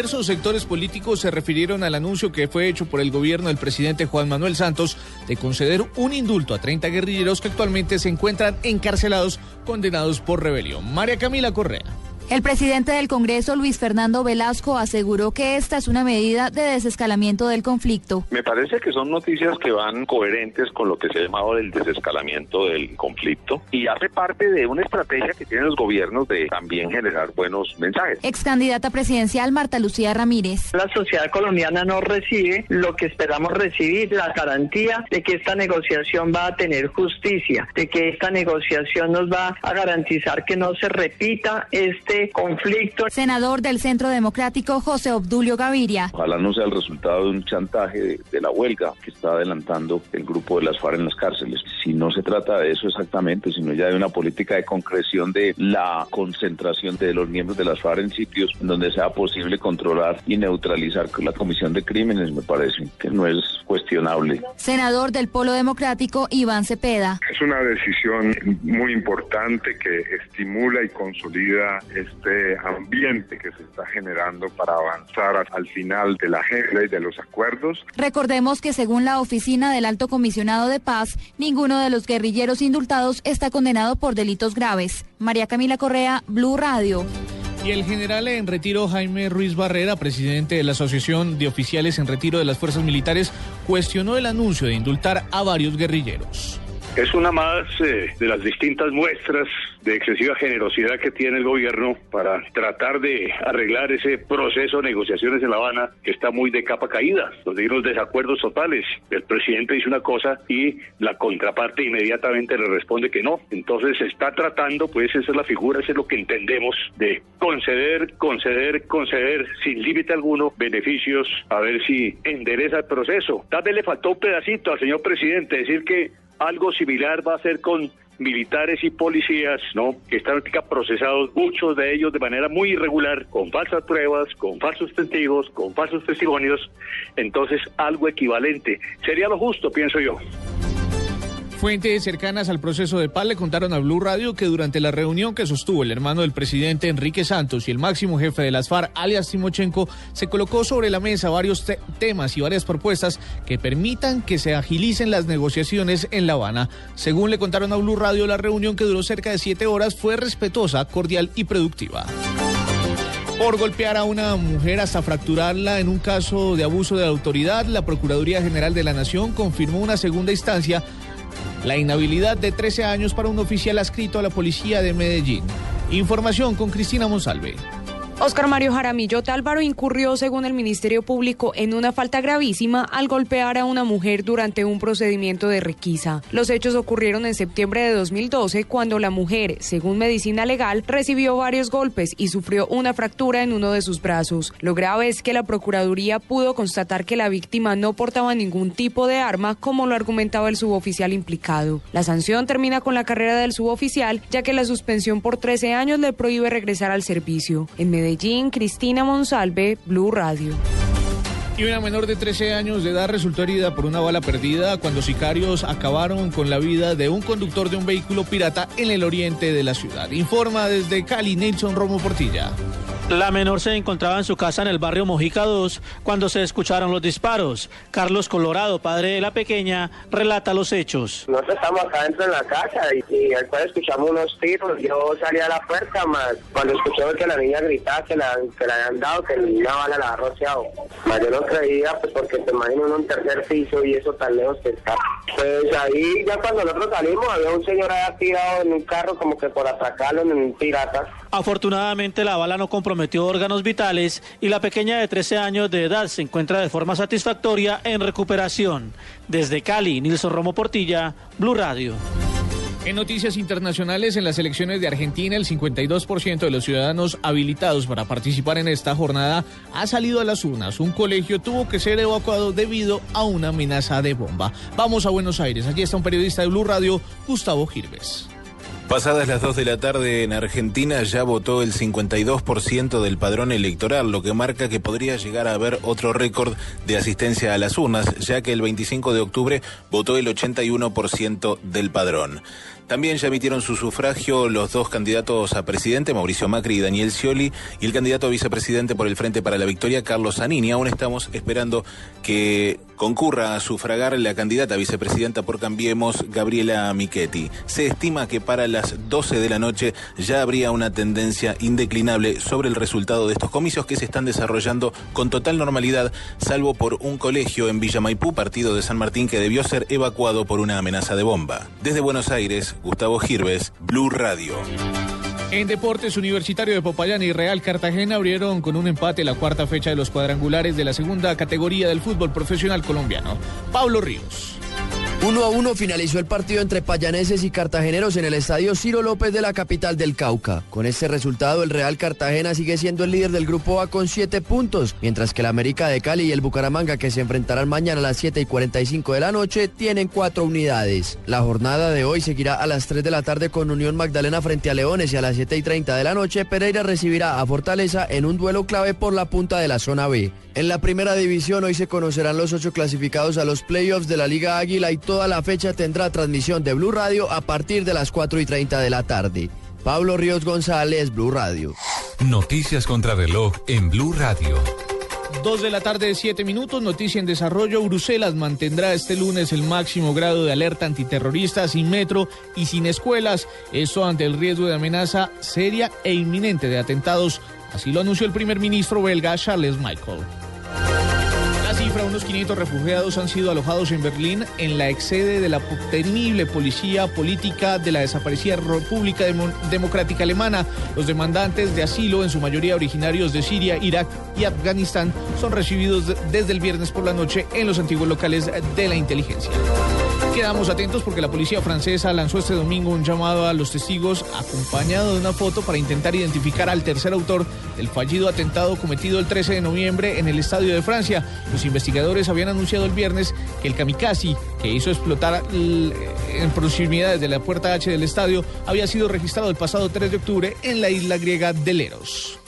Diversos sectores políticos se refirieron al anuncio que fue hecho por el gobierno del presidente Juan Manuel Santos de conceder un indulto a 30 guerrilleros que actualmente se encuentran encarcelados condenados por rebelión. María Camila Correa. El presidente del Congreso, Luis Fernando Velasco, aseguró que esta es una medida de desescalamiento del conflicto. Me parece que son noticias que van coherentes con lo que se ha llamado el desescalamiento del conflicto y hace parte de una estrategia que tienen los gobiernos de también generar buenos mensajes. Ex candidata presidencial Marta Lucía Ramírez. La sociedad colombiana no recibe lo que esperamos recibir, la garantía de que esta negociación va a tener justicia, de que esta negociación nos va a garantizar que no se repita este conflicto. Senador del Centro Democrático, José Obdulio Gaviria. Ojalá no sea el resultado de un chantaje de, la huelga que está adelantando el grupo de las FARC en las cárceles. Si no se trata de eso exactamente, sino ya de una política de concreción de la concentración de los miembros de las FARC en sitios donde sea posible controlar y neutralizar la comisión de crímenes, me parece que no es cuestionable. Senador del Polo Democrático, Iván Cepeda. Es una decisión muy importante que estimula y consolida este ambiente que se está generando para avanzar al final de la agenda y de los acuerdos. Recordemos que según la oficina del Alto Comisionado de Paz, ninguno de los guerrilleros indultados está condenado por delitos graves. María Camila Correa, Blue Radio. Y el general en retiro Jaime Ruiz Barrera, presidente de la Asociación de Oficiales en Retiro de las Fuerzas Militares, cuestionó el anuncio de indultar a varios guerrilleros. Es una más eh, de las distintas muestras de excesiva generosidad que tiene el gobierno para tratar de arreglar ese proceso de negociaciones en La Habana que está muy de capa caída, donde hay unos desacuerdos totales. El presidente dice una cosa y la contraparte inmediatamente le responde que no. Entonces se está tratando, pues esa es la figura, eso es lo que entendemos, de conceder, conceder, conceder sin límite alguno beneficios a ver si endereza el proceso. Tal vez le faltó un pedacito al señor presidente decir que algo similar va a ser con militares y policías, ¿no? Que están procesados, muchos de ellos de manera muy irregular, con falsas pruebas, con falsos testigos, con falsos testimonios. Entonces, algo equivalente. Sería lo justo, pienso yo. Fuentes cercanas al proceso de paz le contaron a Blue Radio que durante la reunión que sostuvo el hermano del presidente Enrique Santos y el máximo jefe de las FARC, alias Timochenko, se colocó sobre la mesa varios temas y varias propuestas que permitan que se agilicen las negociaciones en La Habana. Según le contaron a Blue Radio, la reunión que duró cerca de siete horas fue respetuosa, cordial y productiva por golpear a una mujer hasta fracturarla en un caso de abuso de autoridad, la Procuraduría General de la Nación confirmó una segunda instancia la inhabilidad de 13 años para un oficial adscrito a la policía de Medellín. Información con Cristina Monsalve. Oscar Mario Jaramillo Tálvaro incurrió, según el Ministerio Público, en una falta gravísima al golpear a una mujer durante un procedimiento de requisa. Los hechos ocurrieron en septiembre de 2012, cuando la mujer, según medicina legal, recibió varios golpes y sufrió una fractura en uno de sus brazos. Lo grave es que la Procuraduría pudo constatar que la víctima no portaba ningún tipo de arma, como lo argumentaba el suboficial implicado. La sanción termina con la carrera del suboficial, ya que la suspensión por 13 años le prohíbe regresar al servicio. En Medellín, Cristina Monsalve, Blue Radio. Y una menor de 13 años de edad resultó herida por una bala perdida cuando sicarios acabaron con la vida de un conductor de un vehículo pirata en el oriente de la ciudad. Informa desde Cali Nelson Romo Portilla. La menor se encontraba en su casa en el barrio Mojica 2 cuando se escucharon los disparos. Carlos Colorado, padre de la pequeña, relata los hechos. Nosotros estamos acá dentro de la casa y, al cual escuchamos unos tiros. Yo salí a la puerta, más cuando escuchamos que la niña gritaba que la, que la habían dado, que una bala la había rociado. Más yo no creía, pues porque te imagino en un tercer piso y eso tan lejos que está. Pues ahí ya cuando nosotros salimos había un señor ahí tirado en un carro como que por atracarlo en un pirata. Afortunadamente la bala no comprometió órganos vitales y la pequeña de 13 años de edad se encuentra de forma satisfactoria en recuperación. Desde Cali, Nilson Romo Portilla, Blue Radio. En noticias internacionales, en las elecciones de Argentina, el 52% de los ciudadanos habilitados para participar en esta jornada ha salido a las urnas. Un colegio tuvo que ser evacuado debido a una amenaza de bomba. Vamos a Buenos Aires. Aquí está un periodista de Blue Radio, Gustavo Girves. Pasadas las 2 de la tarde en Argentina ya votó el 52% del padrón electoral, lo que marca que podría llegar a haber otro récord de asistencia a las urnas, ya que el 25 de octubre votó el 81% del padrón. También ya emitieron su sufragio los dos candidatos a presidente, Mauricio Macri y Daniel Scioli, y el candidato a vicepresidente por el Frente para la Victoria, Carlos Zanini. Aún estamos esperando que concurra a sufragar la candidata vicepresidenta por Cambiemos, Gabriela Michetti. Se estima que para las 12 de la noche ya habría una tendencia indeclinable sobre el resultado de estos comicios que se están desarrollando con total normalidad, salvo por un colegio en Villa Maipú, partido de San Martín, que debió ser evacuado por una amenaza de bomba. Desde Buenos Aires, Gustavo Girves, Blue Radio. En deportes, Universitario de Popayán y Real Cartagena abrieron con un empate la cuarta fecha de los cuadrangulares de la segunda categoría del fútbol profesional colombiano. Pablo Ríos. Uno a uno finalizó el partido entre payaneses y cartageneros en el estadio Ciro López de la capital del Cauca. Con este resultado, el Real Cartagena sigue siendo el líder del grupo A con siete puntos, mientras que el América de Cali y el Bucaramanga, que se enfrentarán mañana a las 7 y 45 de la noche, tienen cuatro unidades. La jornada de hoy seguirá a las 3 de la tarde con Unión Magdalena frente a Leones y a las 7 y 30 de la noche Pereira recibirá a Fortaleza en un duelo clave por la punta de la zona B. En la primera división hoy se conocerán los ocho clasificados a los playoffs de la Liga Águila y toda la fecha tendrá transmisión de Blue Radio a partir de las 4 y 30 de la tarde. Pablo Ríos González, Blue Radio. Noticias contra reloj en Blue Radio. Dos de la tarde, siete minutos, noticia en desarrollo. Bruselas mantendrá este lunes el máximo grado de alerta antiterrorista sin metro y sin escuelas. Esto ante el riesgo de amenaza seria e inminente de atentados. Así lo anunció el primer ministro belga Charles Michael. Cifra, unos 500 refugiados han sido alojados en Berlín en la excede de la temible policía política de la desaparecida República Democrática Alemana. Los demandantes de asilo, en su mayoría originarios de Siria, Irak y Afganistán, son recibidos desde el viernes por la noche en los antiguos locales de la inteligencia. Quedamos atentos porque la policía francesa lanzó este domingo un llamado a los testigos acompañado de una foto para intentar identificar al tercer autor del fallido atentado cometido el 13 de noviembre en el Estadio de Francia. Los investigadores habían anunciado el viernes que el kamikaze que hizo explotar en proximidades de la puerta H del estadio había sido registrado el pasado 3 de octubre en la isla griega de Leros.